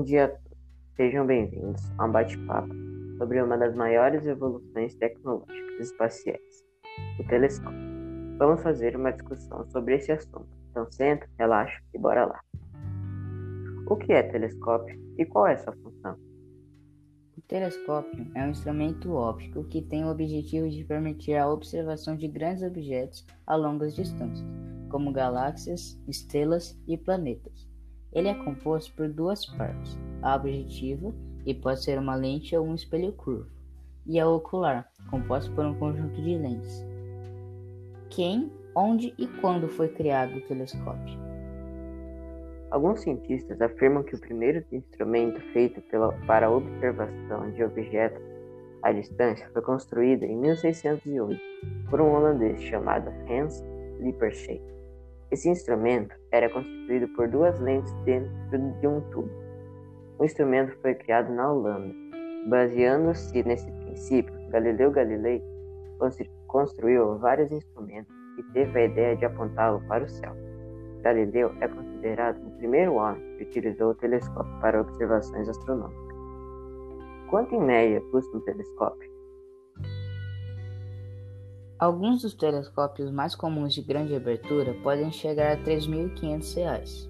Bom dia. Sejam bem-vindos a um bate-papo sobre uma das maiores evoluções tecnológicas espaciais, o telescópio. Vamos fazer uma discussão sobre esse assunto. Então senta, relaxa e bora lá. O que é telescópio e qual é sua função? O telescópio é um instrumento óptico que tem o objetivo de permitir a observação de grandes objetos a longas distâncias, como galáxias, estrelas e planetas. Ele é composto por duas partes, a objetiva, que pode ser uma lente ou um espelho curvo, e a ocular, composta por um conjunto de lentes. Quem, onde e quando foi criado o telescópio? Alguns cientistas afirmam que o primeiro instrumento feito pela, para a observação de objetos à distância foi construído em 1608 por um holandês chamado Hans Lippershey. Esse instrumento era constituído por duas lentes dentro de um tubo. O instrumento foi criado na Holanda. Baseando-se nesse princípio, Galileu Galilei construiu vários instrumentos e teve a ideia de apontá-lo para o céu. Galileu é considerado o primeiro homem que utilizou o telescópio para observações astronômicas. Quanto em média custa um telescópio? Alguns dos telescópios mais comuns de grande abertura podem chegar a R$ 3.500,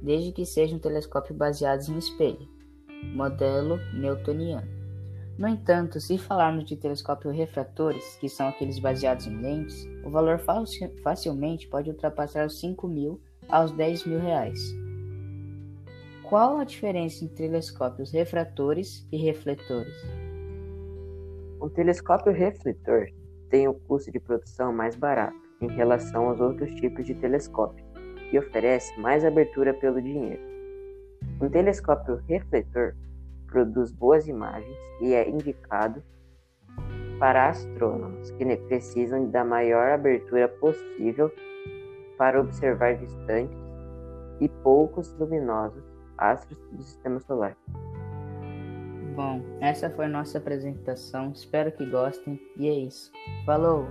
desde que sejam telescópios baseados em espelho, modelo newtoniano. No entanto, se falarmos de telescópios refratores, que são aqueles baseados em lentes, o valor facilmente pode ultrapassar os 5 mil aos 10 mil reais. Qual a diferença entre telescópios refratores e refletores? Um telescópio refletor tem o custo de produção mais barato em relação aos outros tipos de telescópio e oferece mais abertura pelo dinheiro. Um telescópio refletor produz boas imagens e é indicado para astrônomos que precisam da maior abertura possível para observar distantes e poucos luminosos astros do sistema solar. Bom, essa foi nossa apresentação. Espero que gostem. E é isso. Falou!